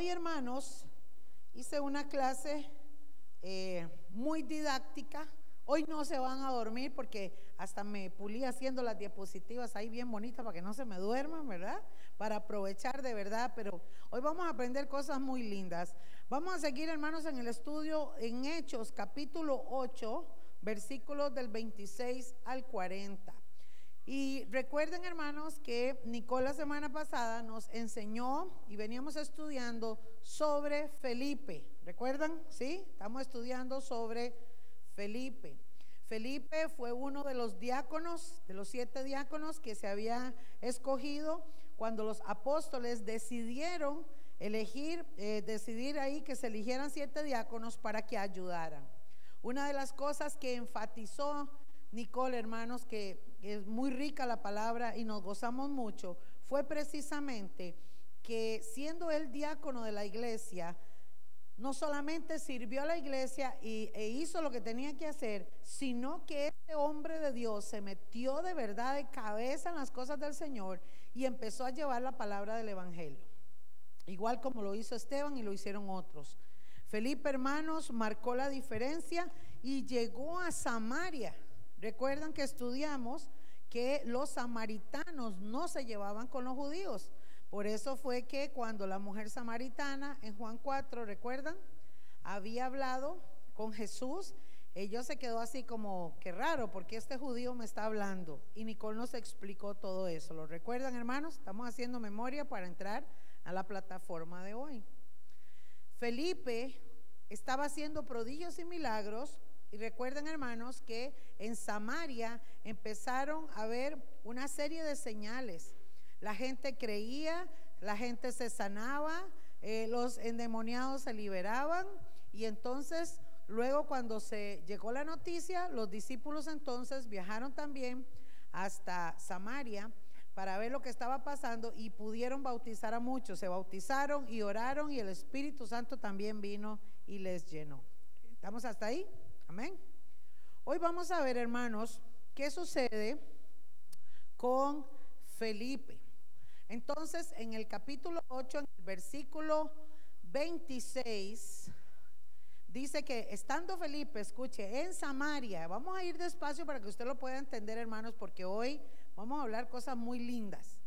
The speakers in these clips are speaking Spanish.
Hoy, hermanos, hice una clase eh, muy didáctica. Hoy no se van a dormir porque hasta me pulí haciendo las diapositivas ahí bien bonitas para que no se me duerman, ¿verdad? Para aprovechar de verdad, pero hoy vamos a aprender cosas muy lindas. Vamos a seguir, hermanos, en el estudio en Hechos, capítulo 8, versículos del 26 al 40. Y recuerden, hermanos, que Nicole la semana pasada nos enseñó y veníamos estudiando sobre Felipe. ¿Recuerdan? Sí, estamos estudiando sobre Felipe. Felipe fue uno de los diáconos, de los siete diáconos que se había escogido cuando los apóstoles decidieron elegir, eh, decidir ahí que se eligieran siete diáconos para que ayudaran. Una de las cosas que enfatizó Nicole, hermanos, que es muy rica la palabra y nos gozamos mucho, fue precisamente que siendo el diácono de la iglesia, no solamente sirvió a la iglesia y, e hizo lo que tenía que hacer, sino que este hombre de Dios se metió de verdad de cabeza en las cosas del Señor y empezó a llevar la palabra del Evangelio. Igual como lo hizo Esteban y lo hicieron otros. Felipe, hermanos, marcó la diferencia y llegó a Samaria. Recuerdan que estudiamos que los samaritanos no se llevaban con los judíos. Por eso fue que cuando la mujer samaritana en Juan 4, ¿recuerdan? Había hablado con Jesús, ella se quedó así como, qué raro, porque este judío me está hablando. Y Nicole nos explicó todo eso. ¿Lo recuerdan, hermanos? Estamos haciendo memoria para entrar a la plataforma de hoy. Felipe estaba haciendo prodigios y milagros y recuerden, hermanos, que en Samaria empezaron a ver una serie de señales. La gente creía, la gente se sanaba, eh, los endemoniados se liberaban y entonces luego cuando se llegó la noticia, los discípulos entonces viajaron también hasta Samaria para ver lo que estaba pasando y pudieron bautizar a muchos. Se bautizaron y oraron y el Espíritu Santo también vino y les llenó. ¿Estamos hasta ahí? Amén. Hoy vamos a ver, hermanos, qué sucede con Felipe. Entonces, en el capítulo 8, en el versículo 26, dice que estando Felipe, escuche, en Samaria, vamos a ir despacio para que usted lo pueda entender, hermanos, porque hoy vamos a hablar cosas muy lindas.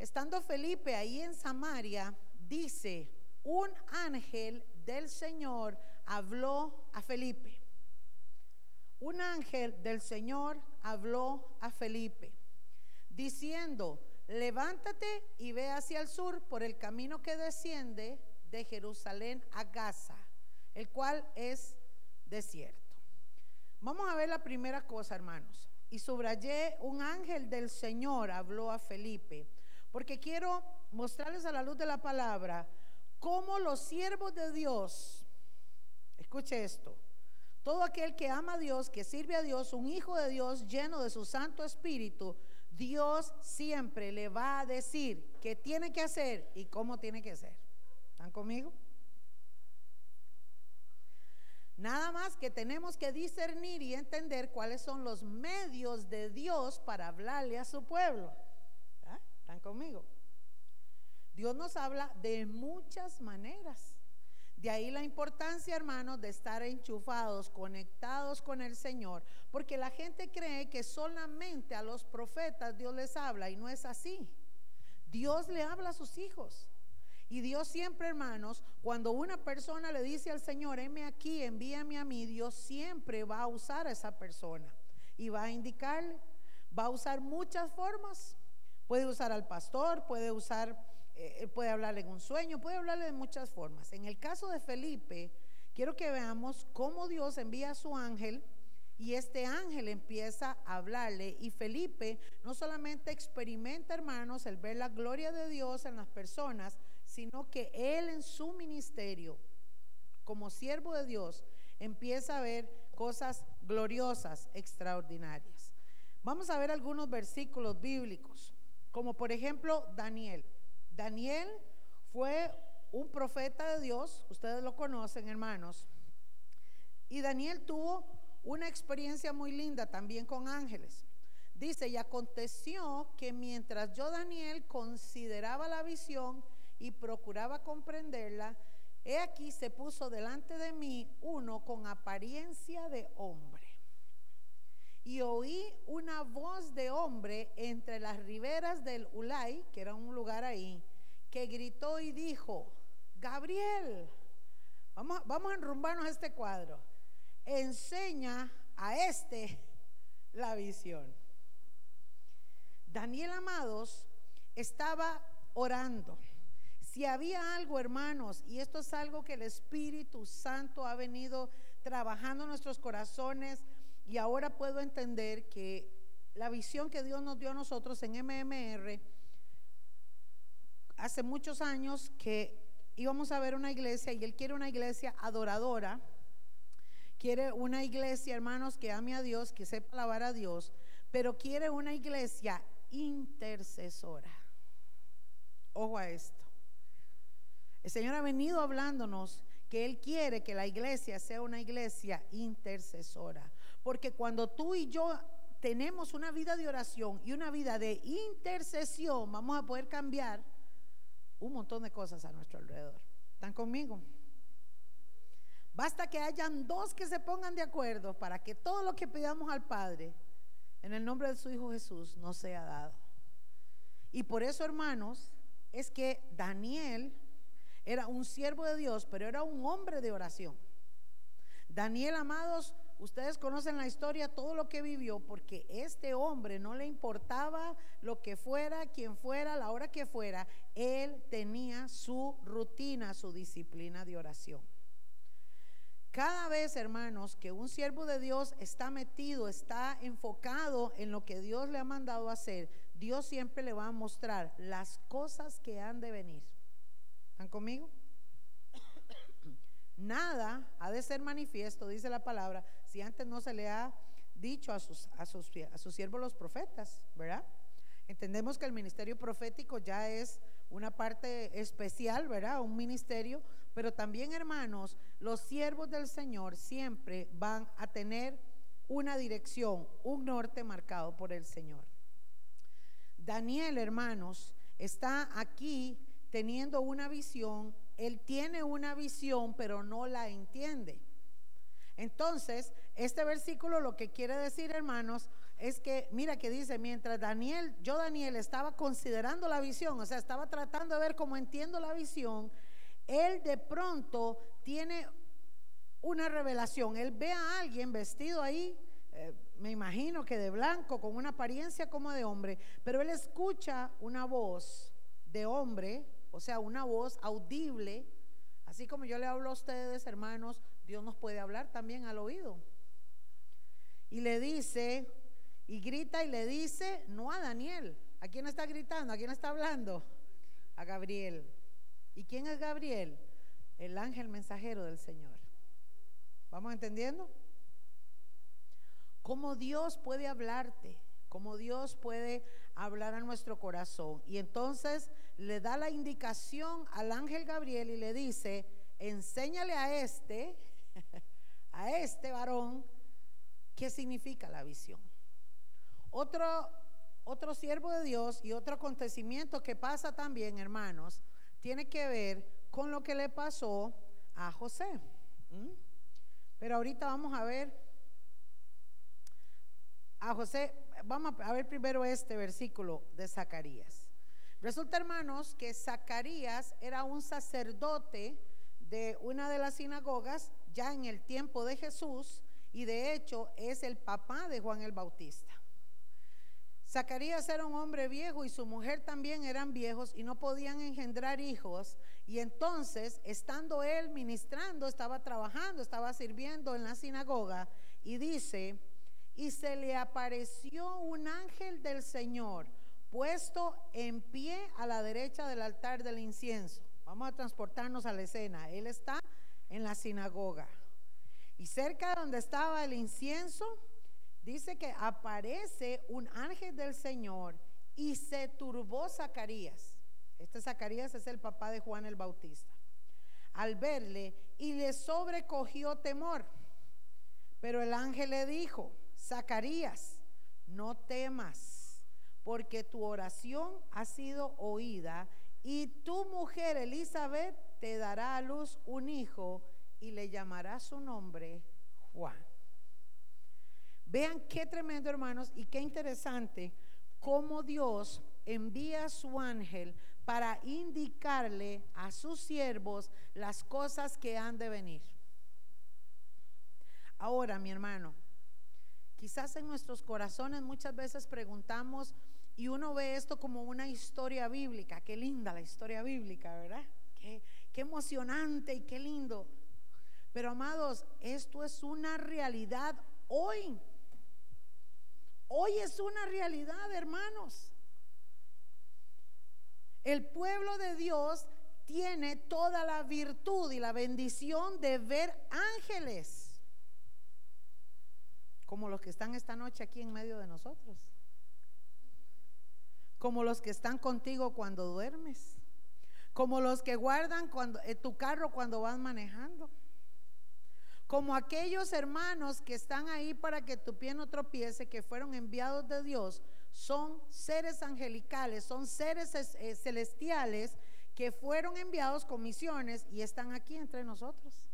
Estando Felipe ahí en Samaria, dice, un ángel del Señor habló a Felipe un ángel del Señor habló a Felipe, diciendo, levántate y ve hacia el sur por el camino que desciende de Jerusalén a Gaza, el cual es desierto. Vamos a ver la primera cosa, hermanos. Y subrayé, un ángel del Señor habló a Felipe, porque quiero mostrarles a la luz de la palabra cómo los siervos de Dios, escuche esto, todo aquel que ama a Dios, que sirve a Dios, un hijo de Dios lleno de su Santo Espíritu, Dios siempre le va a decir qué tiene que hacer y cómo tiene que ser. ¿Están conmigo? Nada más que tenemos que discernir y entender cuáles son los medios de Dios para hablarle a su pueblo. ¿Ah? ¿Están conmigo? Dios nos habla de muchas maneras. De ahí la importancia, hermanos, de estar enchufados, conectados con el Señor, porque la gente cree que solamente a los profetas Dios les habla y no es así. Dios le habla a sus hijos. Y Dios siempre, hermanos, cuando una persona le dice al Señor, heme aquí, envíame a mí, Dios siempre va a usar a esa persona y va a indicarle, va a usar muchas formas. Puede usar al pastor, puede usar eh, puede hablarle en un sueño, puede hablarle de muchas formas. En el caso de Felipe, quiero que veamos cómo Dios envía a su ángel y este ángel empieza a hablarle y Felipe no solamente experimenta, hermanos, el ver la gloria de Dios en las personas, sino que él en su ministerio, como siervo de Dios, empieza a ver cosas gloriosas, extraordinarias. Vamos a ver algunos versículos bíblicos, como por ejemplo Daniel. Daniel fue un profeta de Dios, ustedes lo conocen, hermanos. Y Daniel tuvo una experiencia muy linda también con ángeles. Dice, y aconteció que mientras yo, Daniel, consideraba la visión y procuraba comprenderla, he aquí se puso delante de mí uno con apariencia de hombre. Y oí una voz de hombre entre las riberas del Ulay, que era un lugar ahí, que gritó y dijo, Gabriel, vamos, vamos a enrumbarnos este cuadro, enseña a este la visión. Daniel Amados estaba orando. Si había algo, hermanos, y esto es algo que el Espíritu Santo ha venido trabajando en nuestros corazones, y ahora puedo entender que la visión que Dios nos dio a nosotros en MMR, hace muchos años que íbamos a ver una iglesia y Él quiere una iglesia adoradora, quiere una iglesia, hermanos, que ame a Dios, que sepa alabar a Dios, pero quiere una iglesia intercesora. Ojo a esto. El Señor ha venido hablándonos que Él quiere que la iglesia sea una iglesia intercesora. Porque cuando tú y yo tenemos una vida de oración y una vida de intercesión, vamos a poder cambiar un montón de cosas a nuestro alrededor. ¿Están conmigo? Basta que hayan dos que se pongan de acuerdo para que todo lo que pidamos al Padre en el nombre de su Hijo Jesús nos sea dado. Y por eso, hermanos, es que Daniel era un siervo de Dios, pero era un hombre de oración. Daniel, amados, ustedes conocen la historia, todo lo que vivió, porque este hombre no le importaba lo que fuera, quien fuera, la hora que fuera, él tenía su rutina, su disciplina de oración. Cada vez, hermanos, que un siervo de Dios está metido, está enfocado en lo que Dios le ha mandado hacer, Dios siempre le va a mostrar las cosas que han de venir. ¿Están conmigo? Nada ha de ser manifiesto, dice la palabra, antes no se le ha dicho a sus, a sus, a sus siervos los profetas, ¿verdad? Entendemos que el ministerio profético ya es una parte especial, ¿verdad? Un ministerio, pero también, hermanos, los siervos del Señor siempre van a tener una dirección, un norte marcado por el Señor. Daniel, hermanos, está aquí teniendo una visión. Él tiene una visión, pero no la entiende. Entonces, este versículo lo que quiere decir, hermanos, es que, mira que dice, mientras Daniel, yo Daniel estaba considerando la visión, o sea, estaba tratando de ver cómo entiendo la visión, él de pronto tiene una revelación. Él ve a alguien vestido ahí, eh, me imagino que de blanco, con una apariencia como de hombre, pero él escucha una voz de hombre, o sea, una voz audible, así como yo le hablo a ustedes, hermanos, Dios nos puede hablar también al oído. Y le dice, y grita y le dice, no a Daniel. ¿A quién está gritando? ¿A quién está hablando? A Gabriel. ¿Y quién es Gabriel? El ángel mensajero del Señor. ¿Vamos entendiendo? Cómo Dios puede hablarte, cómo Dios puede hablar a nuestro corazón. Y entonces le da la indicación al ángel Gabriel y le dice, enséñale a este, a este varón, qué significa la visión. Otro, otro siervo de Dios y otro acontecimiento que pasa también, hermanos, tiene que ver con lo que le pasó a José. Pero ahorita vamos a ver a José, vamos a ver primero este versículo de Zacarías. Resulta, hermanos, que Zacarías era un sacerdote de una de las sinagogas ya en el tiempo de Jesús y de hecho es el papá de Juan el Bautista. Zacarías era un hombre viejo y su mujer también eran viejos y no podían engendrar hijos. Y entonces, estando él ministrando, estaba trabajando, estaba sirviendo en la sinagoga y dice, y se le apareció un ángel del Señor puesto en pie a la derecha del altar del incienso. Vamos a transportarnos a la escena. Él está en la sinagoga. Y cerca de donde estaba el incienso, dice que aparece un ángel del Señor y se turbó Zacarías. Este Zacarías es el papá de Juan el Bautista. Al verle y le sobrecogió temor. Pero el ángel le dijo, Zacarías, no temas, porque tu oración ha sido oída y tu mujer Elizabeth te dará a luz un hijo y le llamará su nombre Juan. Vean qué tremendo, hermanos, y qué interesante cómo Dios envía a su ángel para indicarle a sus siervos las cosas que han de venir. Ahora, mi hermano, quizás en nuestros corazones muchas veces preguntamos y uno ve esto como una historia bíblica. Qué linda la historia bíblica, ¿verdad? Qué, qué emocionante y qué lindo. Pero amados, esto es una realidad hoy. Hoy es una realidad, hermanos. El pueblo de Dios tiene toda la virtud y la bendición de ver ángeles, como los que están esta noche aquí en medio de nosotros, como los que están contigo cuando duermes, como los que guardan cuando, en tu carro cuando vas manejando como aquellos hermanos que están ahí para que tu pie no tropiece, que fueron enviados de Dios, son seres angelicales, son seres eh, celestiales que fueron enviados con misiones y están aquí entre nosotros.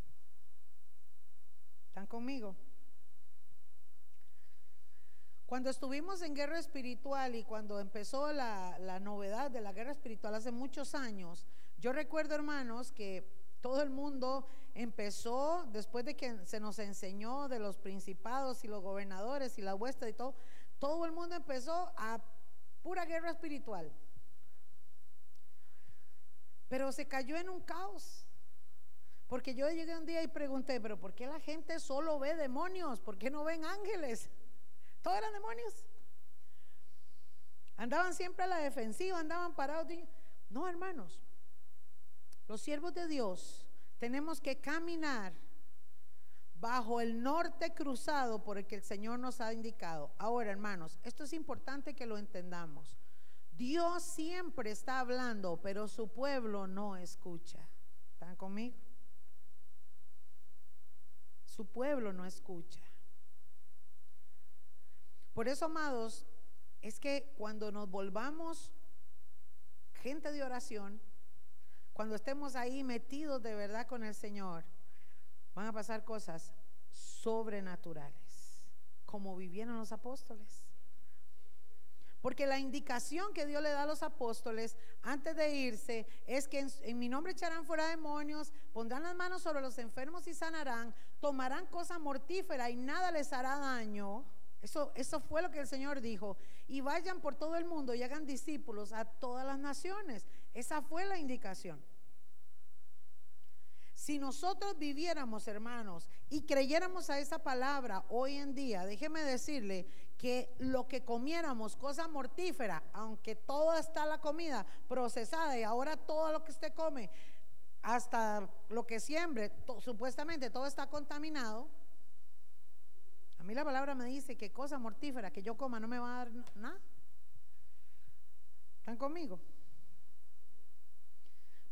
¿Están conmigo? Cuando estuvimos en guerra espiritual y cuando empezó la, la novedad de la guerra espiritual hace muchos años, yo recuerdo hermanos que todo el mundo empezó, después de que se nos enseñó de los principados y los gobernadores y la huesta y todo, todo el mundo empezó a pura guerra espiritual. Pero se cayó en un caos. Porque yo llegué un día y pregunté, pero ¿por qué la gente solo ve demonios? ¿Por qué no ven ángeles? Todos eran demonios. Andaban siempre a la defensiva, andaban parados. No, hermanos, los siervos de Dios tenemos que caminar bajo el norte cruzado por el que el Señor nos ha indicado. Ahora, hermanos, esto es importante que lo entendamos. Dios siempre está hablando, pero su pueblo no escucha. ¿Están conmigo? Su pueblo no escucha. Por eso, amados, es que cuando nos volvamos gente de oración, cuando estemos ahí metidos de verdad con el Señor, van a pasar cosas sobrenaturales, como vivieron los apóstoles. Porque la indicación que Dios le da a los apóstoles antes de irse es que en, mi nombre echarán fuera demonios, pondrán las manos sobre los enfermos y sanarán, tomarán cosa mortífera y nada les hará daño. Eso, eso fue lo que el Señor dijo. Y vayan por todo el mundo y hagan discípulos a todas las naciones. Esa fue la indicación. Si nosotros viviéramos, hermanos, y creyéramos a esa palabra hoy en día, déjeme decirle que lo que comiéramos, cosa mortífera, aunque toda está la comida procesada y ahora todo lo que usted come, hasta lo que siembre, supuestamente todo está contaminado. A mí la palabra me dice que cosa mortífera que yo coma no me va a dar nada. ¿Están conmigo?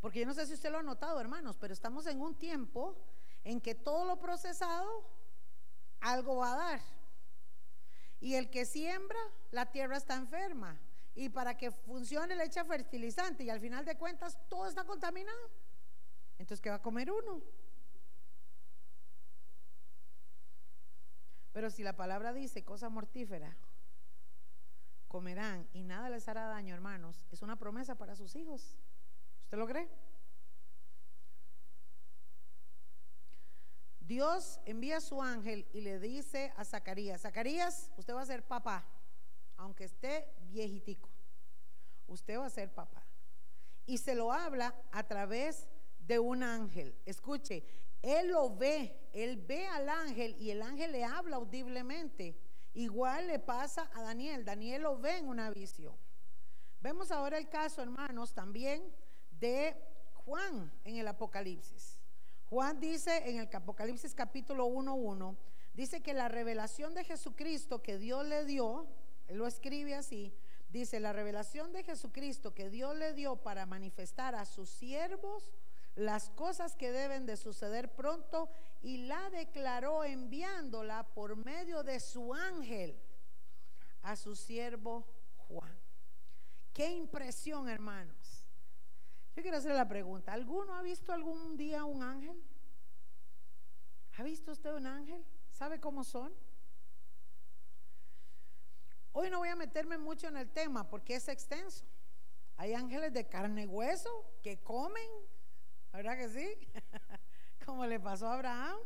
Porque yo no sé si usted lo ha notado, hermanos, pero estamos en un tiempo en que todo lo procesado algo va a dar. Y el que siembra, la tierra está enferma. Y para que funcione le echa fertilizante y al final de cuentas todo está contaminado. Entonces, ¿qué va a comer uno? Pero si la palabra dice cosa mortífera, comerán y nada les hará daño, hermanos, es una promesa para sus hijos. ¿Usted lo cree? Dios envía a su ángel y le dice a Zacarías, Zacarías, usted va a ser papá, aunque esté viejitico, usted va a ser papá. Y se lo habla a través de un ángel. Escuche, él lo ve, él ve al ángel y el ángel le habla audiblemente. Igual le pasa a Daniel, Daniel lo ve en una visión. Vemos ahora el caso, hermanos, también de Juan en el Apocalipsis. Juan dice en el Apocalipsis capítulo 1.1, dice que la revelación de Jesucristo que Dios le dio, él lo escribe así, dice la revelación de Jesucristo que Dios le dio para manifestar a sus siervos las cosas que deben de suceder pronto y la declaró enviándola por medio de su ángel a su siervo Juan. Qué impresión, hermanos Yo quiero hacer la pregunta, ¿alguno ha visto algún día un ángel? ¿Ha visto usted un ángel? ¿Sabe cómo son? Hoy no voy a meterme mucho en el tema porque es extenso. Hay ángeles de carne y hueso que comen, ¿verdad que sí? Como le pasó a Abraham.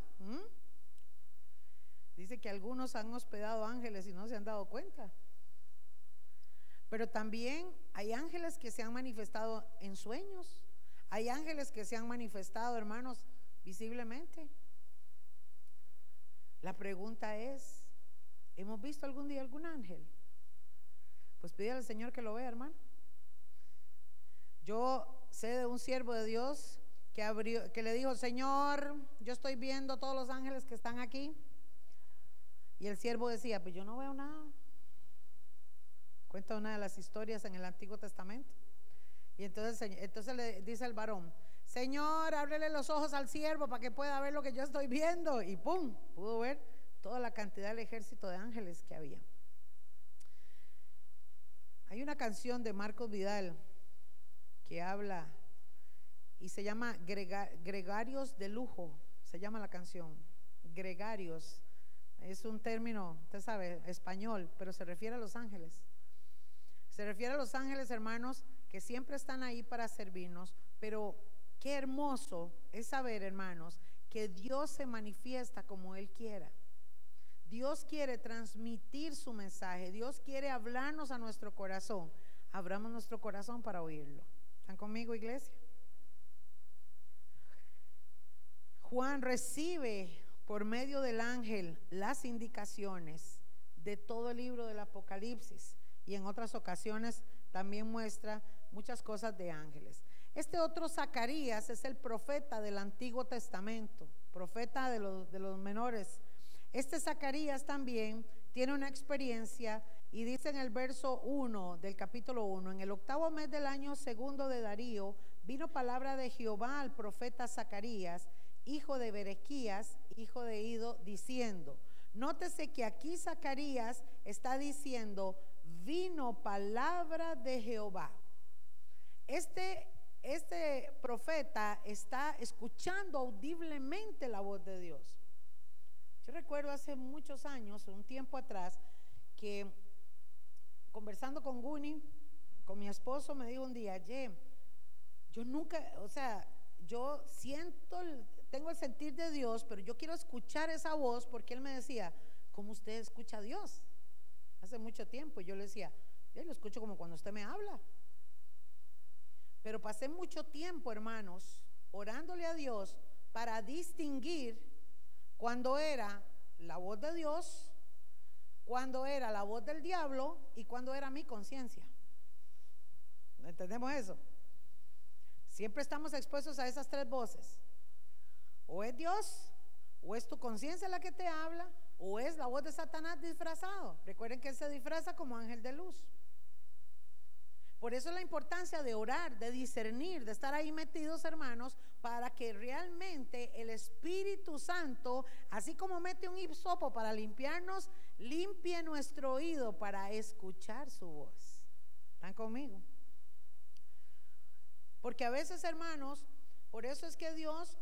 Dice que algunos han hospedado ángeles y no se han dado cuenta. Pero también hay ángeles que se han manifestado en sueños. Hay ángeles que se han manifestado, hermanos, visiblemente. La pregunta es, ¿hemos visto algún día algún ángel? Pues pide al Señor que lo vea, hermano. Yo sé de un siervo de Dios que, abrió, que le dijo, Señor, yo estoy viendo todos los ángeles que están aquí. Y el siervo decía, pues yo no veo nada. Cuenta una de las historias en el Antiguo Testamento. Y entonces, entonces le dice el varón, Señor, ábrele los ojos al siervo para que pueda ver lo que yo estoy viendo. Y ¡pum! Pudo ver toda la cantidad del ejército de ángeles que había. Hay una canción de Marcos Vidal que habla y se llama Gregarios de Lujo, se llama la canción. Gregarios es un término, usted sabe, español, pero se refiere a los ángeles. Se refiere a los ángeles, hermanos, que siempre están ahí para servirnos, pero qué hermoso es saber, hermanos, que Dios se manifiesta como Él quiera. Dios quiere transmitir su mensaje, Dios quiere hablarnos a nuestro corazón. Abramos nuestro corazón para oírlo. ¿Están conmigo, iglesia? Juan recibe por medio del ángel las indicaciones de todo el libro del Apocalipsis y en otras ocasiones también muestra muchas cosas de ángeles. Este otro Zacarías es el profeta del Antiguo Testamento, profeta de los, menores. Este Zacarías también tiene una experiencia y dice en el verso 1 del capítulo 1, en el octavo mes del año segundo de Darío, vino palabra de Jehová al profeta Zacarías, hijo de Berequías, hijo de Ido, diciendo, nótese que aquí Zacarías está diciendo, vino palabra de Jehová. Este, este profeta está escuchando audiblemente la voz de Dios. Yo recuerdo hace muchos años, un tiempo atrás, que conversando con Guni, con mi esposo, me dijo un día, yo nunca, o sea, yo siento, tengo el sentir de Dios, pero yo quiero escuchar esa voz porque él me decía, ¿cómo usted escucha a Dios? Hace mucho tiempo yo le decía, yo lo escucho como cuando usted me habla. Pero pasé mucho tiempo, hermanos, orándole a Dios para distinguir cuando era la voz de Dios, cuando era la voz del diablo y cuando era mi conciencia. ¿Entendemos eso? Siempre estamos expuestos a esas tres voces. O es Dios, o es tu conciencia la que te habla, o es la voz de Satanás disfrazado. Recuerden que él se disfraza como ángel de luz. Por eso la importancia de orar, de discernir, de estar ahí metidos, hermanos, para que realmente el Espíritu Santo, así como mete un hisopo para limpiarnos, limpie nuestro oído para escuchar su voz. ¿Están conmigo? Porque a veces, hermanos, por eso es que Dios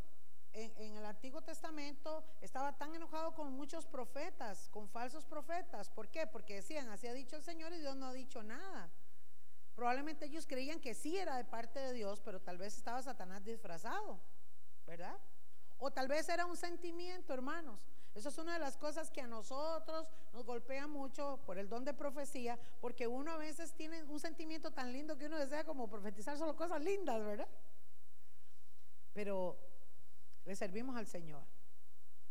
en, el Antiguo Testamento estaba tan enojado con muchos profetas, con falsos profetas. ¿Por qué? Porque decían, así ha dicho el Señor y Dios no ha dicho nada. Probablemente ellos creían que sí era de parte de Dios, pero tal vez estaba Satanás disfrazado, ¿verdad? O tal vez era un sentimiento, hermanos. Eso es una de las cosas que a nosotros nos golpea mucho por el don de profecía, porque uno a veces tiene un sentimiento tan lindo que uno desea como profetizar solo cosas lindas, ¿verdad? Pero le servimos al Señor.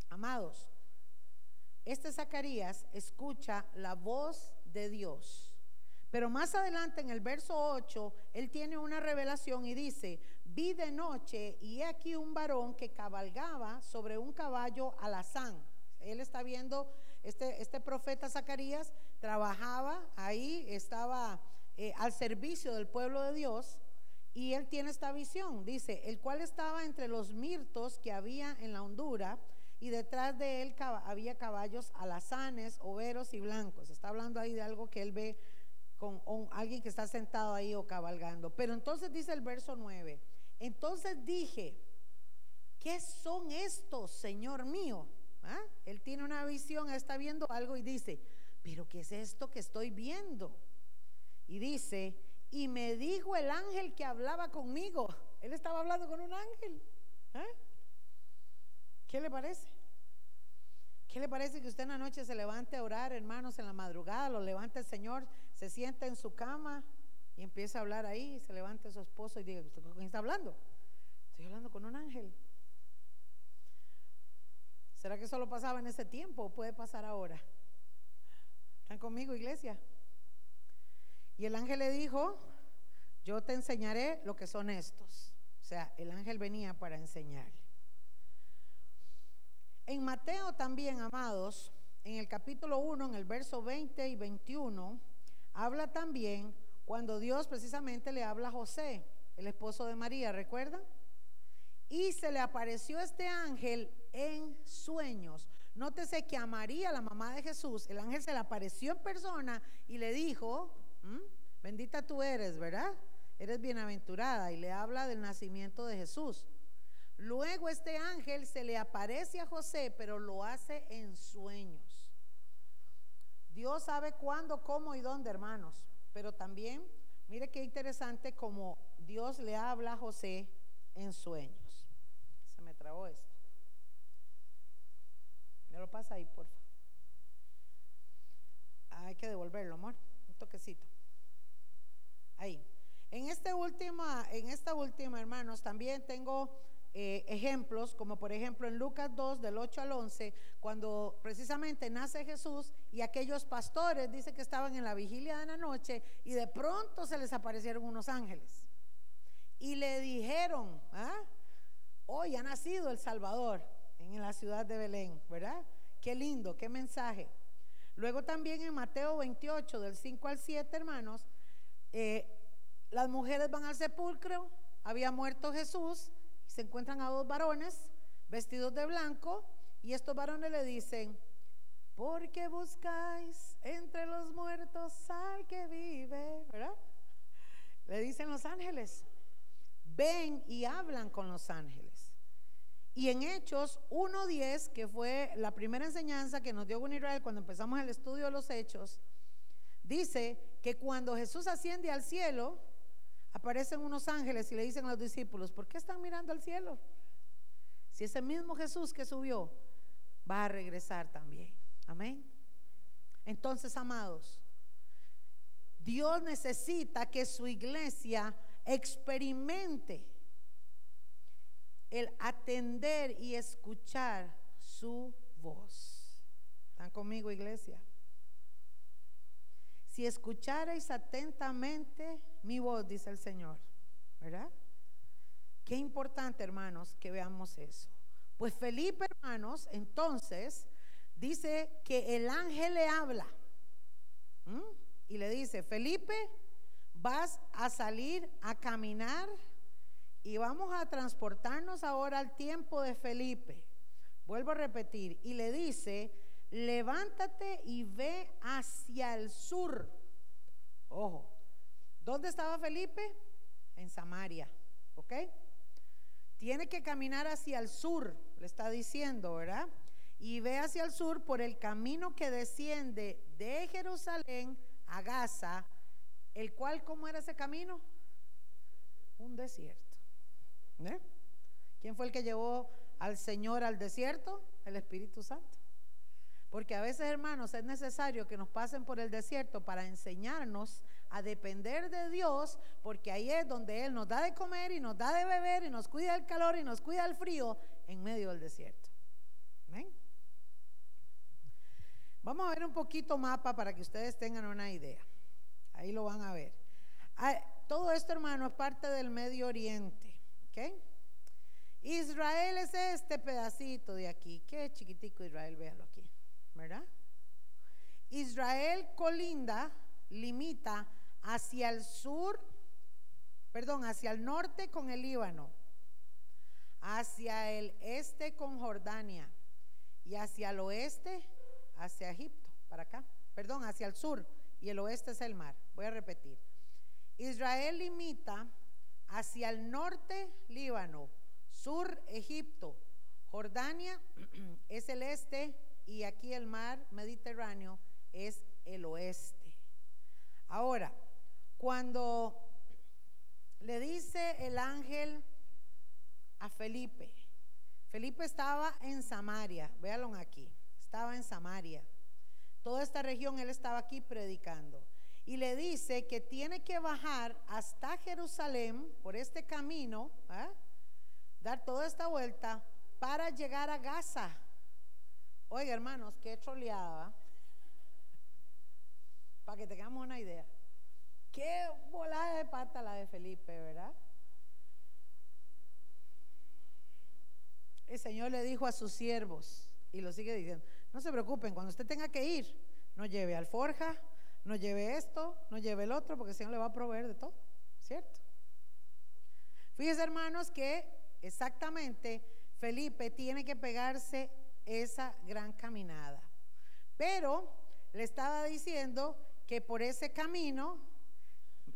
Amados, este Zacarías escucha la voz de Dios. Pero más adelante en el verso 8, él tiene una revelación y dice, vi de noche y he aquí un varón que cabalgaba sobre un caballo alazán él está viendo, este, este profeta Zacarías trabajaba ahí, estaba eh, al servicio del pueblo de Dios y él tiene esta visión, dice, el cual estaba entre los mirtos que había en la hondura y detrás de él había caballos alazanes, overos y blancos. Está hablando ahí de algo que él ve con alguien que está sentado ahí o cabalgando. Pero entonces dice el verso 9, entonces dije, ¿qué son estos, Señor mío? ¿Ah? Él tiene una visión, está viendo algo y dice, pero ¿qué es esto que estoy viendo? Y dice, y me dijo el ángel que hablaba conmigo. Él estaba hablando con un ángel. ¿Ah? ¿Qué le parece? ¿Qué le parece que usted en la noche se levante a orar, hermanos, en la madrugada, lo levante el Señor, se sienta en su cama y empieza a hablar ahí, se levanta su esposo y diga, ¿usted con quién está hablando? Estoy hablando con un ángel. ¿Será que solo pasaba en ese tiempo o puede pasar ahora? ¿Están conmigo, iglesia? Y el ángel le dijo, yo te enseñaré lo que son estos. O sea, el ángel venía para enseñarle. En Mateo también, amados, en el capítulo 1, en el verso 20 y 21, habla también cuando Dios precisamente le habla a José, el esposo de María, ¿recuerdan? Y se le apareció este ángel en sueños. Nótese que a María, la mamá de Jesús, el ángel se le apareció en persona y le dijo, bendita tú eres, ¿verdad? Eres bienaventurada y le habla del nacimiento de Jesús. Luego este ángel se le aparece a José, pero lo hace en sueños. Dios sabe cuándo, cómo y dónde, hermanos. Pero también, mire qué interesante como Dios le habla a José en sueños. Se me trabó esto. Me lo pasa ahí, porfa. Hay que devolverlo, amor. Un toquecito. Ahí. En este en esta última, hermanos, también tengo eh, ejemplos, como por ejemplo en Lucas 2, del 8 al 11, cuando precisamente nace Jesús y aquellos pastores dice que estaban en la vigilia de la noche y de pronto se les aparecieron unos ángeles y le dijeron, ¿ah? hoy ha nacido el Salvador en la ciudad de Belén, ¿verdad? Qué lindo, qué mensaje. Luego también en Mateo 28, del 5 al 7, hermanos, eh, las mujeres van al sepulcro, había muerto Jesús, se encuentran a dos varones vestidos de blanco y estos varones le dicen, ¿por qué buscáis entre los muertos al que vive? ¿Verdad? Le dicen los ángeles, ven y hablan con los ángeles. Y en Hechos 1.10, que fue la primera enseñanza que nos dio Israel cuando empezamos el estudio de los Hechos, dice que cuando Jesús asciende al cielo, aparecen unos ángeles y le dicen a los discípulos, ¿por qué están mirando al cielo? Si ese mismo Jesús que subió va a regresar también. Amén. Entonces, amados, Dios necesita que su iglesia experimente el atender y escuchar su voz. ¿Están conmigo, iglesia? Si escucharais atentamente mi voz, dice el Señor, ¿verdad? Qué importante, hermanos, que veamos eso. Pues Felipe, hermanos, entonces dice que el ángel le habla y le dice, Felipe, vas a salir a caminar y vamos a transportarnos ahora al tiempo de Felipe. Vuelvo a repetir, y le dice, levántate y ve hacia el sur. Ojo, ¿dónde estaba Felipe? En Samaria, ¿ok? Tiene que caminar hacia el sur, le está diciendo, ¿verdad? Y ve hacia el sur por el camino que desciende de Jerusalén a Gaza, el cual, ¿cómo era ese camino? Un desierto. ¿Eh? ¿Quién fue el que llevó al Señor al desierto? El Espíritu Santo. Porque a veces, hermanos, es necesario que nos pasen por el desierto para enseñarnos a depender de Dios, porque ahí es donde Él nos da de comer y nos da de beber y nos cuida del calor y nos cuida del frío en medio del desierto. ¿Ven? Vamos a ver un poquito mapa para que ustedes tengan una idea. Ahí lo van a ver. Ah, todo esto, hermano, es parte del Medio Oriente. ¿Ok? Israel es este pedacito de aquí. Qué chiquitico Israel, véalo aquí. ¿Verdad? Israel colinda, limita hacia el sur, perdón, hacia el norte con el Líbano, hacia el este con Jordania y hacia el oeste hacia Egipto, para acá, perdón, hacia el sur y el oeste es el mar. Voy a repetir. Israel limita hacia el norte Líbano, sur Egipto, Jordania es el este y aquí el mar Mediterráneo es el oeste. Ahora, cuando le dice el ángel a Felipe, Felipe estaba en Samaria, véanlo aquí, estaba en Samaria. Toda esta región él estaba aquí predicando. Y le dice que tiene que bajar hasta Jerusalén por este camino, ¿ah? dar toda esta vuelta para llegar a Gaza. Oiga, hermanos, qué troleada. Para que tengamos una idea. Qué volada de pata la de Felipe, ¿verdad? El Señor le dijo a sus siervos, y lo sigue diciendo, no se preocupen, cuando usted tenga que ir, no lleve alforja, no lleve esto, no lleve el otro, porque el Señor le va a proveer de todo, ¿cierto? Fíjense, hermanos, que exactamente Felipe tiene que pegarse esa gran caminada. Pero le estaba diciendo que por ese camino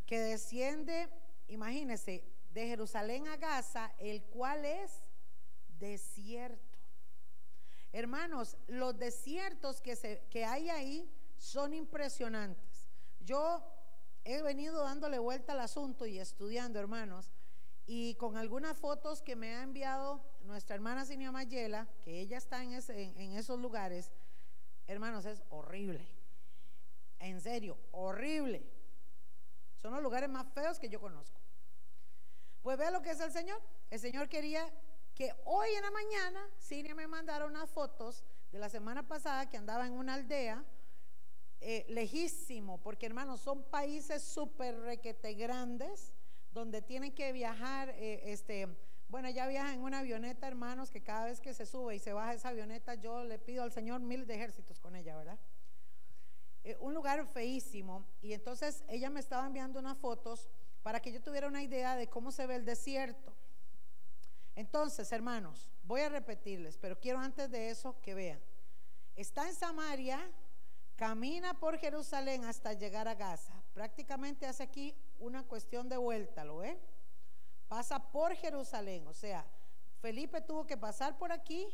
que desciende, imagínese, de Jerusalén a Gaza, el cual es desierto. Hermanos, los desiertos que, se, que hay ahí son impresionantes. Yo he venido dándole vuelta al asunto y estudiando, hermanos, y con algunas fotos que me ha enviado nuestra hermana Sinia Mayela, que ella está en, esos lugares, hermanos, es horrible. En serio, horrible. Son los lugares más feos que yo conozco. Pues vea lo que es el Señor. El Señor quería que hoy en la mañana Sinia me mandara unas fotos de la semana pasada que andaba en una aldea eh, lejísimo, porque hermanos, son países súper requete grandes donde tienen que viajar, eh, este, bueno, ya viajan en una avioneta, hermanos, que cada vez que se sube y se baja esa avioneta, yo le pido al Señor mil de ejércitos con ella, ¿verdad? Eh, un lugar feísimo. Y entonces ella me estaba enviando unas fotos para que yo tuviera una idea de cómo se ve el desierto. Entonces, hermanos, voy a repetirles, pero quiero antes de eso que vean. Está en Samaria, camina por Jerusalén hasta llegar a Gaza. Prácticamente hace aquí una cuestión de vuelta, ¿lo ve? Pasa por Jerusalén, o sea, Felipe tuvo que pasar por aquí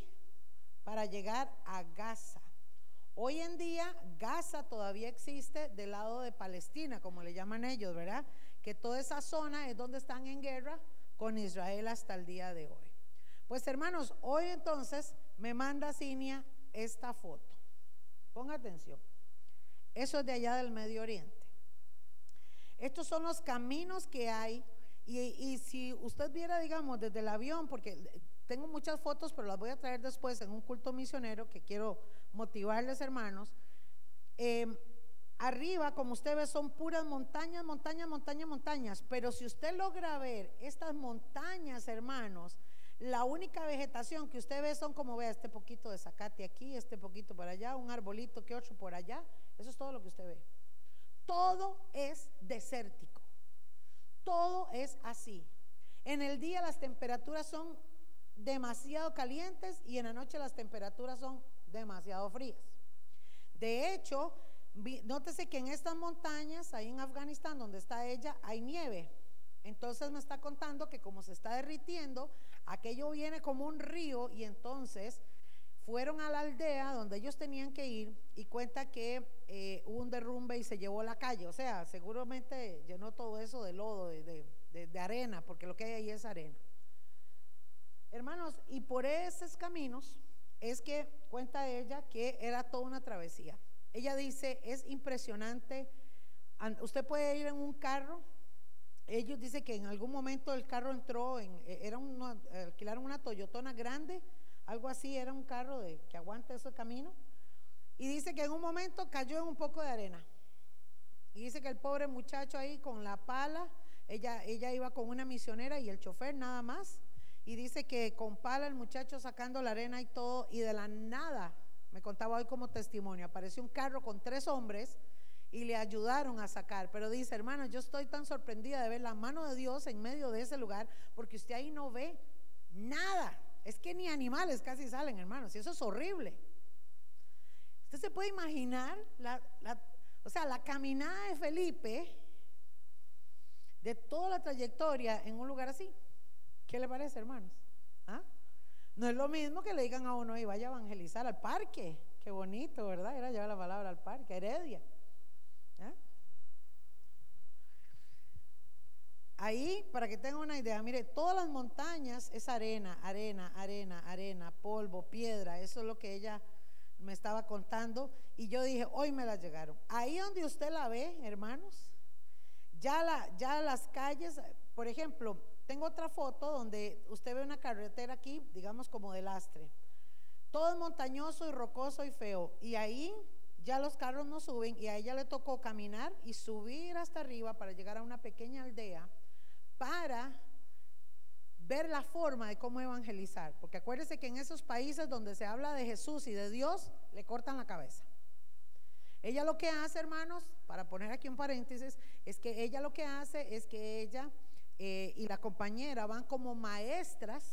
para llegar a Gaza. Hoy en día Gaza todavía existe del lado de Palestina, como le llaman ellos, ¿verdad? Que toda esa zona es donde están en guerra con Israel hasta el día de hoy. Pues hermanos, hoy entonces me manda Cinia esta foto. Ponga atención. Eso es de allá del Medio Oriente. Estos son los caminos que hay. Y, si usted viera, digamos, desde el avión, porque tengo muchas fotos, pero las voy a traer después en un culto misionero que quiero motivarles, hermanos. Em, arriba, como usted ve, son puras montañas, montañas, montañas, montañas. Pero si usted logra ver estas montañas, hermanos, la única vegetación que usted ve son como vea este poquito de zacate aquí, este poquito por allá, un arbolito que otro por allá. Eso es todo lo que usted ve. Todo es desértico. Todo es así. En el día las temperaturas son demasiado calientes y en la noche las temperaturas son demasiado frías. De hecho, nótese que en estas montañas, ahí en Afganistán, donde está ella, hay nieve. Entonces me está contando que como se está derritiendo, aquello viene como un río y entonces fueron a la aldea donde ellos tenían que ir y cuenta que eh, hubo un derrumbe y se llevó la calle. O sea, seguramente llenó todo eso de lodo, de, de arena, porque lo que hay ahí es arena. Hermanos, y por esos caminos es que cuenta ella que era toda una travesía. Ella dice, es impresionante, usted puede ir en un carro, ellos dicen que en algún momento el carro entró, en, e, era una, alquilaron una Toyotona grande, algo así, era un carro de, que aguanta ese camino. Y dice que en un momento cayó en un poco de arena. Y dice que el pobre muchacho ahí con la pala, ella, ella iba con una misionera y el chofer nada más. Y dice que con pala el muchacho sacando la arena y todo, y de la nada, me contaba hoy como testimonio, apareció un carro con tres hombres y le ayudaron a sacar. Pero dice, hermano, yo estoy tan sorprendida de ver la mano de Dios en medio de ese lugar, porque usted ahí no ve nada. Es que ni animales casi salen, hermanos, y eso es horrible. Usted se puede imaginar, la, O sea, la caminada de Felipe, de toda la trayectoria en un lugar así. ¿Qué le parece, hermanos? ¿Ah? No es lo mismo que le digan a uno y vaya a evangelizar al parque. Qué bonito, ¿verdad? Era llevar la palabra al parque, Heredia. ¿Ah? Ahí, para que tengan una idea, mire, todas las montañas es arena, arena, arena, arena, polvo, piedra. Eso es lo que ella me estaba contando. Y yo dije, hoy me las llegaron. Ahí donde usted la ve, hermanos, ya, la, ya las calles, por ejemplo, tengo otra foto donde usted ve una carretera aquí, digamos como de lastre. Todo es montañoso y rocoso y feo. Y ahí ya los carros no suben y a ella le tocó caminar y subir hasta arriba para llegar a una pequeña aldea para ver la forma de cómo evangelizar. Porque acuérdese que en esos países donde se habla de Jesús y de Dios, le cortan la cabeza. Ella lo que hace, hermanos, para poner aquí un paréntesis, es que ella lo que hace es que ella eh, y la compañera van como maestras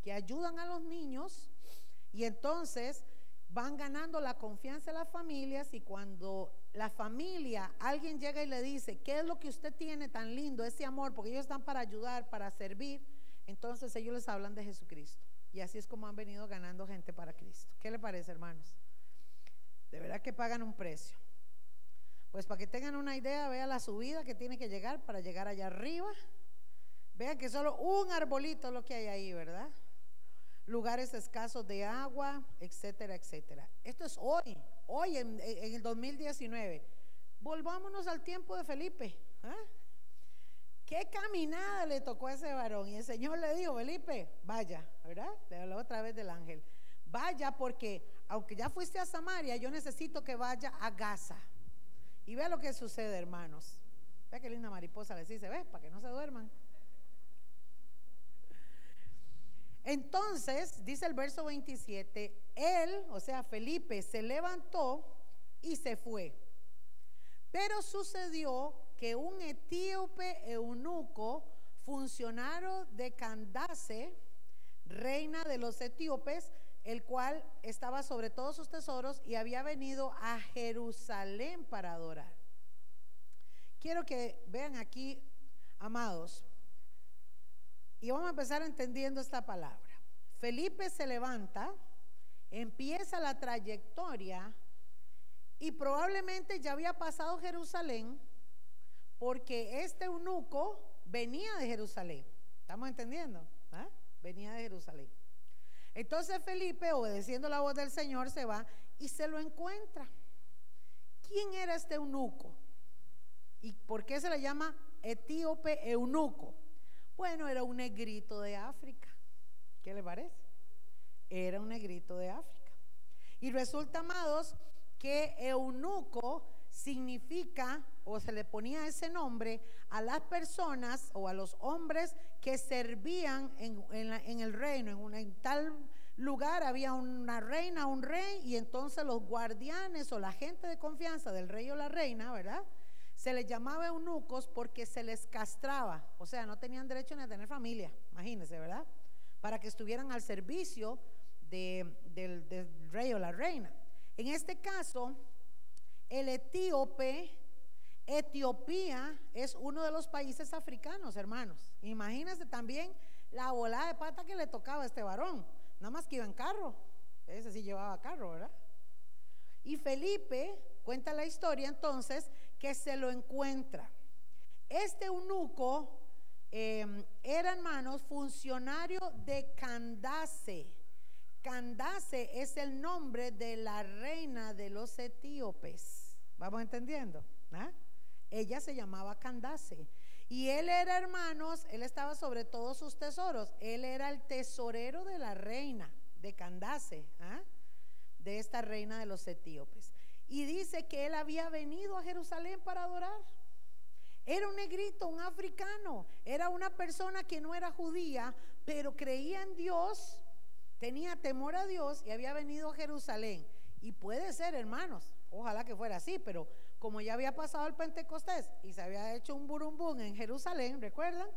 que ayudan a los niños y entonces van ganando la confianza de las familias y cuando la familia, alguien llega y le dice, ¿qué es lo que usted tiene tan lindo, ese amor? Porque ellos están para ayudar, para servir, entonces ellos les hablan de Jesucristo. Y así es como han venido ganando gente para Cristo. ¿Qué le parece, hermanos? De verdad que pagan un precio. Pues para que tengan una idea, vea la subida que tiene que llegar para llegar allá arriba. Vean que solo un arbolito es lo que hay ahí, ¿verdad? Lugares escasos de agua, etcétera, etcétera. Esto es hoy, hoy en, el 2019. Volvámonos al tiempo de Felipe. ¿ah? ¿Qué caminada le tocó a ese varón? Y el Señor le dijo, Felipe, vaya, ¿verdad? Le habló otra vez del ángel. Vaya porque aunque ya fuiste a Samaria, yo necesito que vaya a Gaza. Y vea lo que sucede, hermanos. Vea qué linda mariposa les dice, ve, para que no se duerman. Entonces, dice el verso 27, él, o sea, Felipe, se levantó y se fue. Pero sucedió que un etíope eunuco, funcionario de Candace, reina de los etíopes, el cual estaba sobre todos sus tesoros y había venido a Jerusalén para adorar. Quiero que vean aquí, amados, y vamos a empezar entendiendo esta palabra. Felipe se levanta, empieza la trayectoria y probablemente ya había pasado Jerusalén porque este eunuco venía de Jerusalén. ¿Estamos entendiendo? ¿Ah? Venía de Jerusalén. Entonces Felipe, obedeciendo la voz del Señor, se va y se lo encuentra. ¿Quién era este eunuco? ¿Y por qué se le llama etíope eunuco? Bueno, era un negrito de África. ¿Qué le parece? Era un negrito de África. Y resulta, amados, que eunuco significa o se le ponía ese nombre a las personas o a los hombres que servían en, el reino. En, en tal lugar había una reina, un rey, y entonces los guardianes o la gente de confianza del rey o la reina, ¿verdad? Se les llamaba eunucos porque se les castraba, o sea, no tenían derecho ni a tener familia, imagínense, ¿verdad? Para que estuvieran al servicio del, rey o la reina. En este caso, el etíope, Etiopía es uno de los países africanos, hermanos. Imagínense también la volada de pata que le tocaba a este varón. Nada más que iba en carro. Ese sí llevaba carro, ¿verdad? Y Felipe cuenta la historia entonces que se lo encuentra. Este eunuco em, era, hermanos, funcionario de Candace. Candace es el nombre de la reina de los etíopes. ¿Vamos entendiendo? ¿Ah? Ella se llamaba Candace. Y él era, hermanos, él estaba sobre todos sus tesoros. Él era el tesorero de la reina de Candace, ¿ah? de esta reina de los etíopes. Y dice que él había venido a Jerusalén para adorar. Era un negrito, un africano. Era una persona que no era judía, pero creía en Dios, tenía temor a Dios y había venido a Jerusalén. Y puede ser, hermanos, ojalá que fuera así, pero como ya había pasado el Pentecostés y se había hecho un burumbum en Jerusalén, ¿recuerdan?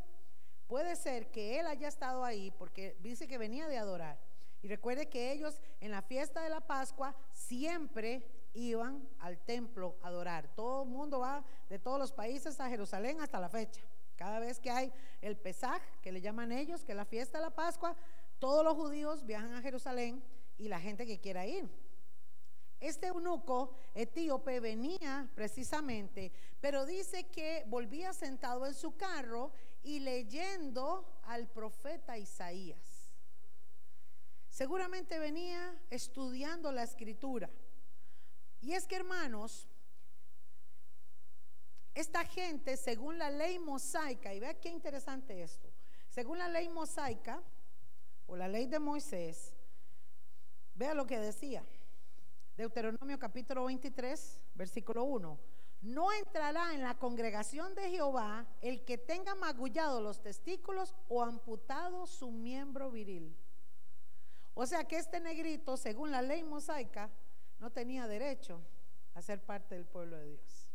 Puede ser que él haya estado ahí porque dice que venía de adorar. Y recuerde que ellos en la fiesta de la Pascua siempre iban al templo a adorar. Todo el mundo va de todos los países a Jerusalén hasta la fecha. Cada vez que hay el Pesaj, que le llaman ellos, que es la fiesta de la Pascua, todos los judíos viajan a Jerusalén y la gente que quiera ir. Este eunuco etíope venía precisamente, pero dice que volvía sentado en su carro y leyendo al profeta Isaías. Seguramente venía estudiando la escritura. Y es que hermanos, esta gente, según la ley mosaica, y vea qué interesante esto, según la ley mosaica o la ley de Moisés, vea lo que decía. Deuteronomio capítulo 23, versículo 1. No entrará en la congregación de Jehová el que tenga magullado los testículos o amputado su miembro viril. O sea que este negrito, según la ley mosaica, no tenía derecho a ser parte del pueblo de Dios.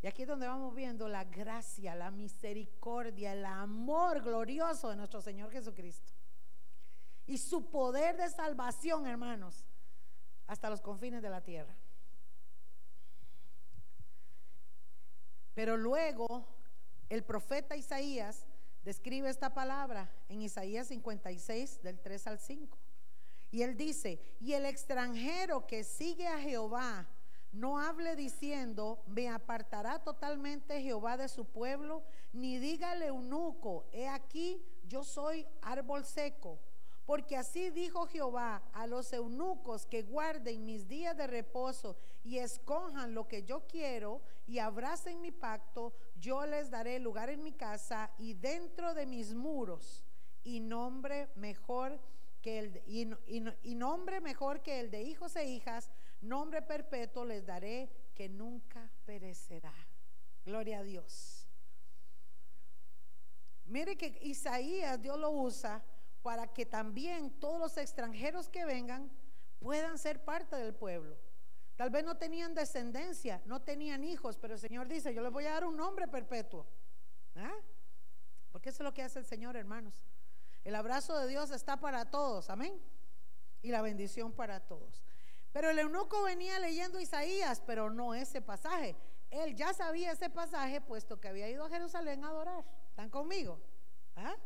Y aquí es donde vamos viendo la gracia, la misericordia, el amor glorioso de nuestro Señor Jesucristo. Y su poder de salvación, hermanos, hasta los confines de la tierra. Pero luego el profeta Isaías describe esta palabra en Isaías 56 del 3 al 5. Y él dice, y el extranjero que sigue a Jehová, no hable diciendo, me apartará totalmente Jehová de su pueblo, ni dígale eunuco, he aquí, yo soy árbol seco. Porque así dijo Jehová a los eunucos que guarden mis días de reposo y escojan lo que yo quiero y abracen mi pacto, yo les daré lugar en mi casa y dentro de mis muros y nombre mejor que el de, y nombre mejor que el de hijos e hijas nombre perpetuo les daré que nunca perecerá. Gloria a Dios. Mire que Isaías Dios lo usa para que también todos los extranjeros que vengan puedan ser parte del pueblo. Tal vez no tenían descendencia, no tenían hijos, pero el Señor dice, yo les voy a dar un nombre perpetuo. ¿Ah? Porque eso es lo que hace el Señor, hermanos. El abrazo de Dios está para todos, amén. Y la bendición para todos. Pero el eunuco venía leyendo Isaías, pero no ese pasaje. Él ya sabía ese pasaje, puesto que había ido a Jerusalén a adorar. ¿Están conmigo? ¿Ah?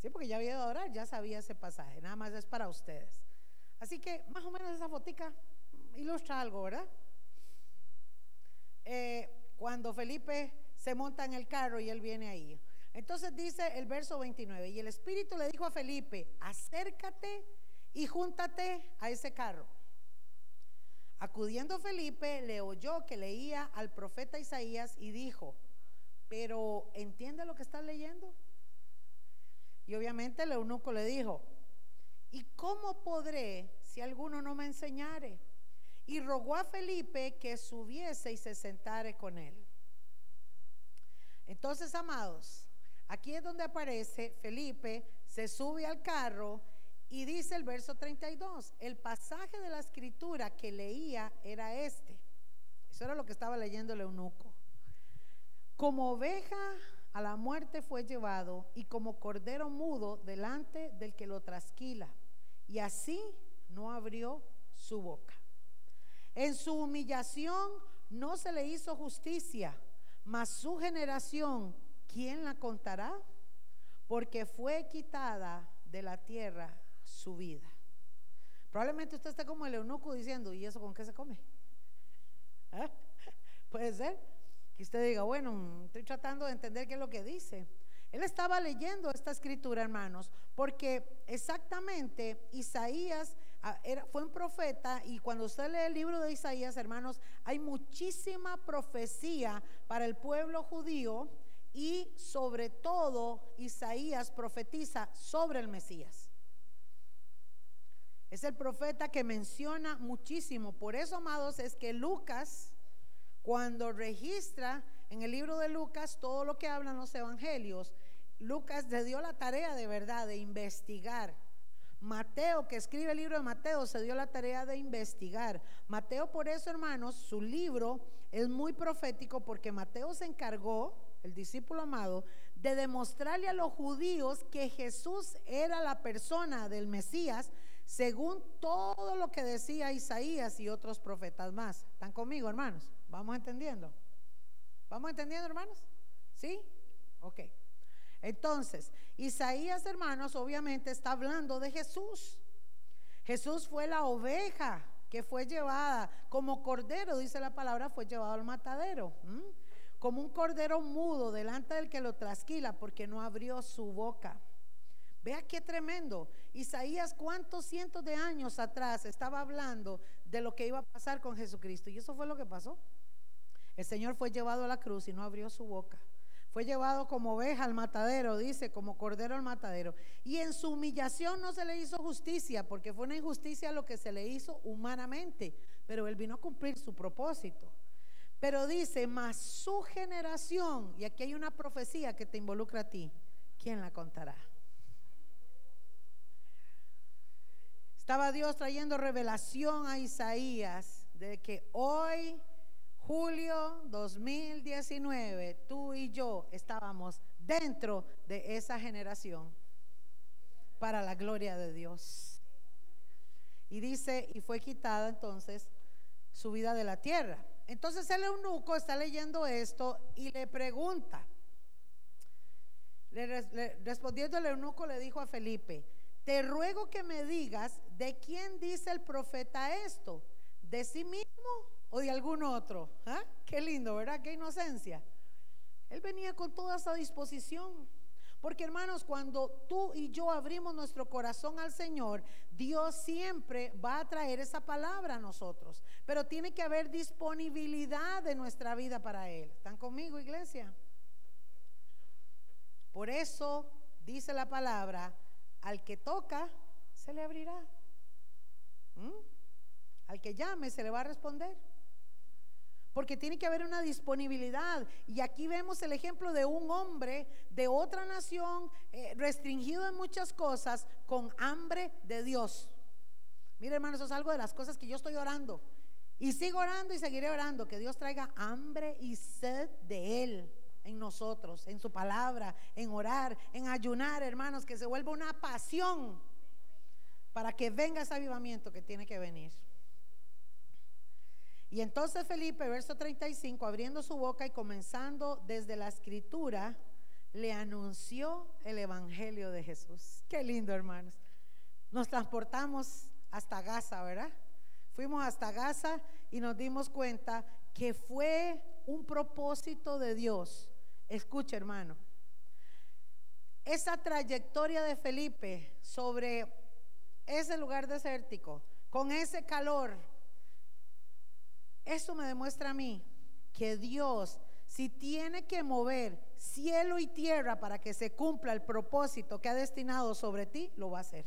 Sí, porque ya había ido a adorar, ya sabía ese pasaje. Nada más es para ustedes. Así que más o menos esa fotica ilustra algo, ¿verdad? Eh, cuando Felipe se monta en el carro y él viene ahí. Entonces dice el verso 29, y el Espíritu le dijo a Felipe, acércate y júntate a ese carro. Acudiendo Felipe, le oyó que leía al profeta Isaías y dijo, pero ¿entiende lo que está leyendo? Y obviamente el eunuco le dijo, ¿y cómo podré si alguno no me enseñare? Y rogó a Felipe que subiese y se sentare con él. Entonces, amados, aquí es donde aparece Felipe, se sube al carro y dice el verso 32, el pasaje de la escritura que leía era este. Eso era lo que estaba leyendo el eunuco. Como oveja a la muerte fue llevado y como cordero mudo delante del que lo trasquila. Y así no abrió su boca. En su humillación no se le hizo justicia, mas su generación, ¿quién la contará? Porque fue quitada de la tierra su vida. Probablemente usted esté como el eunuco diciendo, ¿y eso con qué se come? ¿Ah? Puede ser que usted diga, bueno, estoy tratando de entender qué es lo que dice. Él estaba leyendo esta escritura, hermanos, porque exactamente Isaías ah, fue un profeta y cuando usted lee el libro de Isaías, hermanos, hay muchísima profecía para el pueblo judío y sobre todo Isaías profetiza sobre el Mesías. Es el profeta que menciona muchísimo. Por eso, amados, es que Lucas, cuando registra en el libro de Lucas todo lo que hablan los evangelios, Lucas le dio la tarea de verdad de investigar. Mateo, que escribe el libro de Mateo, se dio la tarea de investigar. Mateo, por eso, hermanos, su libro es muy profético porque Mateo se encargó, el discípulo amado, de demostrarle a los judíos que Jesús era la persona del Mesías según todo lo que decía Isaías y otros profetas más. ¿Están conmigo, hermanos? ¿Vamos entendiendo? ¿Vamos entendiendo, hermanos? ¿Sí? Ok. Entonces, Isaías, hermanos, obviamente está hablando de Jesús. Jesús fue la oveja que fue llevada como cordero, dice la palabra, fue llevado al matadero. Como un cordero mudo delante del que lo trasquila porque no abrió su boca. Vea qué tremendo. Isaías, cuántos cientos de años atrás estaba hablando de lo que iba a pasar con Jesucristo. Y eso fue lo que pasó. El Señor fue llevado a la cruz y no abrió su boca. Fue llevado como oveja al matadero, dice, como cordero al matadero. Y en su humillación no se le hizo justicia, porque fue una injusticia lo que se le hizo humanamente. Pero él vino a cumplir su propósito. Pero dice, más su generación, y aquí hay una profecía que te involucra a ti, ¿quién la contará? Estaba Dios trayendo revelación a Isaías de que hoy, julio 2019, tú y yo estábamos dentro de esa generación para la gloria de Dios. Y dice, y fue quitada entonces su vida de la tierra. Entonces el eunuco está leyendo esto y le pregunta. respondiendo el eunuco le dijo a Felipe, te ruego que me digas de quién dice el profeta esto, de sí mismo o de algún otro. ¿Ah? Qué lindo, ¿verdad? Qué inocencia. Él venía con toda esa disposición. Porque hermanos, cuando tú y yo abrimos nuestro corazón al Señor, Dios siempre va a traer esa palabra a nosotros. Pero tiene que haber disponibilidad de nuestra vida para Él. ¿Están conmigo, iglesia? Por eso dice la palabra, al que toca, se le abrirá. ¿Mm? Al que llame, se le va a responder. Porque tiene que haber una disponibilidad. Y aquí vemos el ejemplo de un hombre de otra nación, eh, restringido en muchas cosas, con hambre de Dios. Mire, hermano, eso es algo de las cosas que yo estoy orando. Y sigo orando y seguiré orando. Que Dios traiga hambre y sed de Él en nosotros, en su palabra, en orar, en ayunar, hermanos, que se vuelva una pasión para que venga ese avivamiento que tiene que venir. Y entonces Felipe, verso 35, abriendo su boca y comenzando desde la escritura, le anunció el Evangelio de Jesús. Qué lindo, hermanos. Nos transportamos hasta Gaza, ¿verdad? Fuimos hasta Gaza y nos dimos cuenta que fue un propósito de Dios Escucha, hermano. Esa trayectoria de Felipe sobre ese lugar desértico, con ese calor, eso me demuestra a mí que Dios, si tiene que mover cielo y tierra para que se cumpla el propósito que ha destinado sobre ti, lo va a hacer.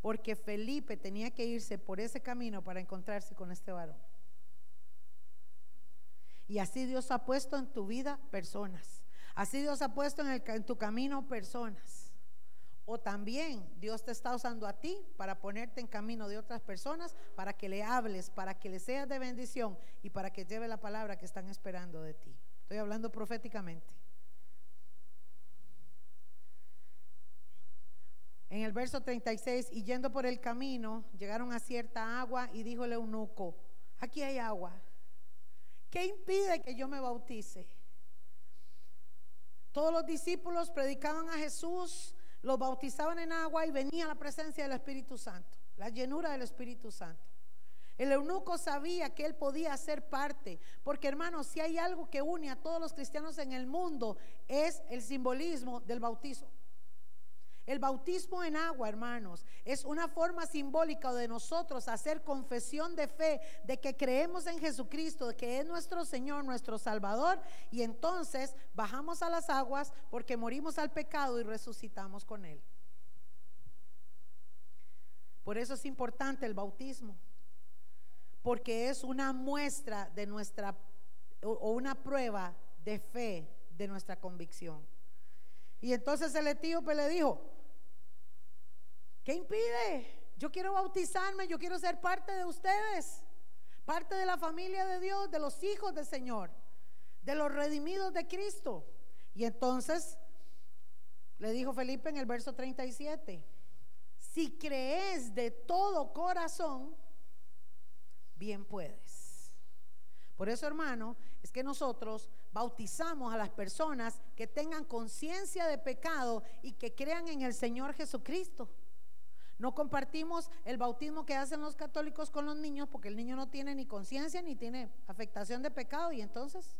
Porque Felipe tenía que irse por ese camino para encontrarse con este varón. Y así Dios ha puesto en tu vida personas. Así Dios ha puesto en, en tu camino personas. O también Dios te está usando a ti para ponerte en camino de otras personas, para que le hables, para que le seas de bendición y para que lleve la palabra que están esperando de ti. Estoy hablando proféticamente. En el verso 36, y yendo por el camino, llegaron a cierta agua y dijo el eunuco, aquí hay agua. ¿Qué impide que yo me bautice? Todos los discípulos predicaban a Jesús, los bautizaban en agua y venía la presencia del Espíritu Santo, la llenura del Espíritu Santo. El eunuco sabía que él podía ser parte, porque hermanos, si hay algo que une a todos los cristianos en el mundo, es el simbolismo del bautizo. El bautismo en agua, hermanos, es una forma simbólica de nosotros hacer confesión de fe de que creemos en Jesucristo, de que es nuestro Señor, nuestro Salvador, y entonces bajamos a las aguas porque morimos al pecado y resucitamos con Él. Por eso es importante el bautismo, porque es una muestra de nuestra, o una prueba de fe de nuestra convicción. Y entonces el etíope le dijo, ¿Qué impide? Yo quiero bautizarme, yo quiero ser parte de ustedes, parte de la familia de Dios, de los hijos del Señor, de los redimidos de Cristo. Y entonces Le dijo Felipe en el verso 37, si crees de todo corazón, bien puedes. Por eso, hermano, es que nosotros bautizamos a las personas que tengan conciencia de pecado y que crean en el Señor Jesucristo. No compartimos el bautismo que hacen los católicos con los niños porque el niño no tiene ni conciencia ni tiene afectación de pecado y entonces,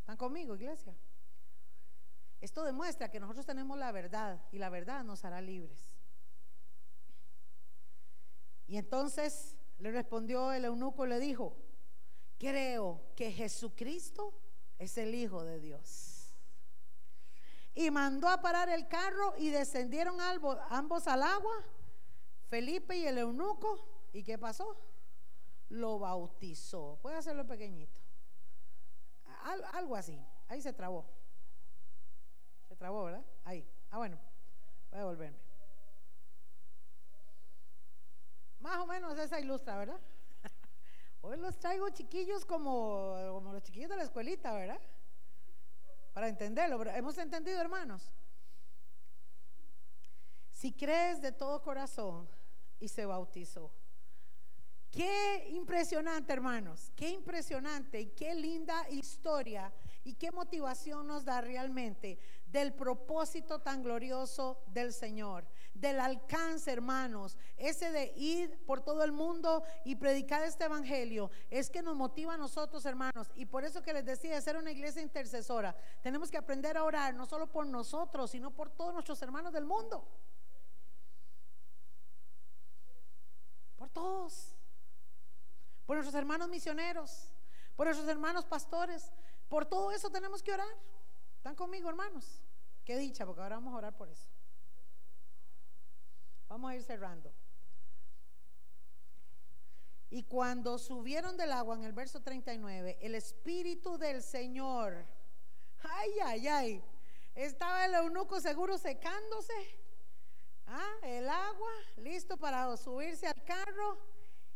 ¿están conmigo, iglesia? Esto demuestra que nosotros tenemos la verdad y la verdad nos hará libres. Y entonces le respondió el eunuco y le dijo, creo que Jesucristo es el Hijo de Dios. Y mandó a parar el carro y descendieron ambos al agua, Felipe y el eunuco. ¿Y qué pasó? Lo bautizó. Puede hacerlo pequeñito. algo así. Ahí se trabó. Se trabó, ¿verdad? Ahí. Ah, bueno. Voy a volverme. Más o menos esa ilustra, ¿verdad? Hoy los traigo chiquillos como, los chiquillos de la escuelita, ¿verdad? Para entenderlo. ¿Hemos entendido, hermanos? Si crees de todo corazón y se bautizó. Qué impresionante, hermanos. Qué impresionante y qué linda historia y qué motivación nos da realmente del propósito tan glorioso del Señor, del alcance, hermanos, ese de ir por todo el mundo y predicar este evangelio, es que nos motiva a nosotros, hermanos, y por eso que les decía, ser una iglesia intercesora, tenemos que aprender a orar no solo por nosotros, sino por todos nuestros hermanos del mundo. Por todos. Por nuestros hermanos misioneros, por nuestros hermanos pastores, por todo eso tenemos que orar. ¿Están conmigo, hermanos? Qué dicha, porque ahora vamos a orar por eso. Vamos a ir cerrando. Y cuando subieron del agua, en el verso 39, el Espíritu del Señor, ay, ay, ay, estaba el eunuco seguro secándose. Ah, el agua, listo para subirse al carro.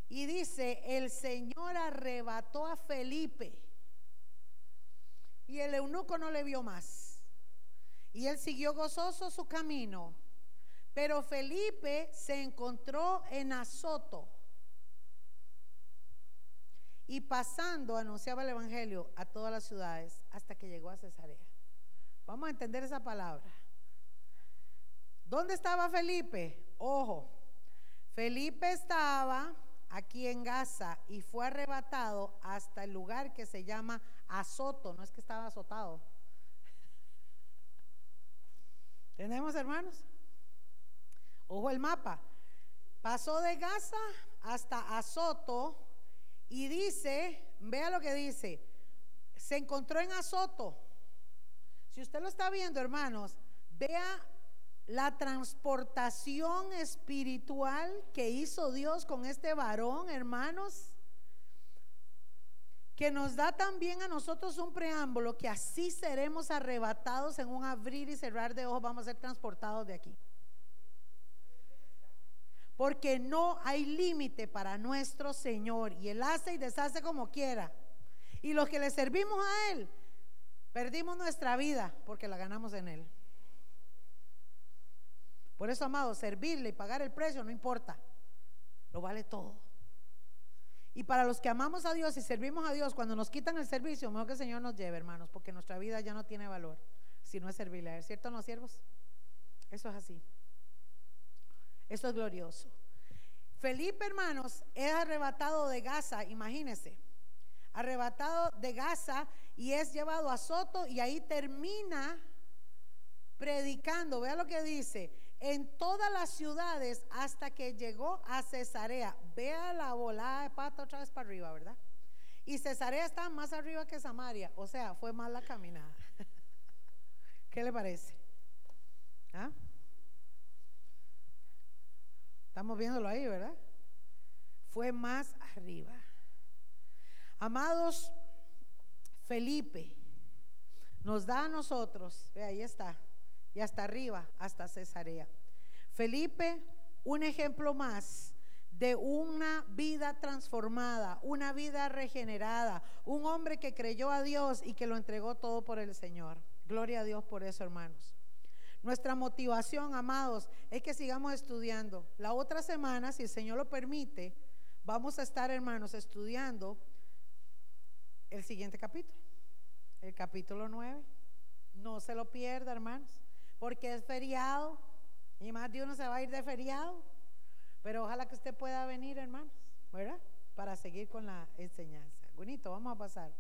Y dice, el Señor arrebató a Felipe. Y el eunuco no le vio más. Y él siguió gozoso su camino. Pero Felipe se encontró en Azoto. Y pasando anunciaba el Evangelio a todas las ciudades hasta que llegó a Cesarea. Vamos a entender esa palabra. ¿Dónde estaba Felipe? Ojo, Felipe estaba aquí en Gaza y fue arrebatado hasta el lugar que se llama Azoto, no es que estaba azotado. ¿Tenemos hermanos? Ojo el mapa. Pasó de Gaza hasta Azoto y dice, vea lo que dice, se encontró en Azoto. Si usted lo está viendo, hermanos, vea la transportación espiritual que hizo Dios con este varón, hermanos, que nos da también a nosotros un preámbulo que así seremos arrebatados en un abrir y cerrar de ojos, vamos a ser transportados de aquí. Porque no hay límite para nuestro Señor y Él hace y deshace como quiera. Y los que le servimos a Él, perdimos nuestra vida porque la ganamos en Él. Por eso, amado, servirle y pagar el precio no importa, lo vale todo. Y para los que amamos a Dios y servimos a Dios, cuando nos quitan el servicio, mejor que el Señor nos lleve, hermanos, porque nuestra vida ya no tiene valor si no es servirle ¿Es cierto, no, siervos? Eso es así. Eso es glorioso. Felipe, hermanos, es arrebatado de Gaza, imagínense, arrebatado de Gaza y es llevado a Soto y ahí termina predicando. Vea lo que dice, en todas las ciudades hasta que llegó a Cesarea. Vea la volada de pata otra vez para arriba, ¿verdad? Y Cesarea está más arriba que Samaria, o sea, fue más la caminada. ¿Qué le parece? ¿Ah? Estamos viéndolo ahí, ¿verdad? Fue más arriba. Amados, Felipe nos da a nosotros, ve ahí está, y hasta arriba, hasta Cesarea. Felipe, un ejemplo más de una vida transformada, una vida regenerada, un hombre que creyó a Dios y que lo entregó todo por el Señor. Gloria a Dios por eso, hermanos. Nuestra motivación, amados, es que sigamos estudiando. La otra semana, si el Señor lo permite, vamos a estar, hermanos, estudiando el siguiente capítulo, el capítulo 9. No se lo pierda, hermanos, porque es feriado y más de uno se va a ir de feriado. Pero ojalá que usted pueda venir, hermanos, ¿verdad? Para seguir con la enseñanza. Bonito, vamos a pasar.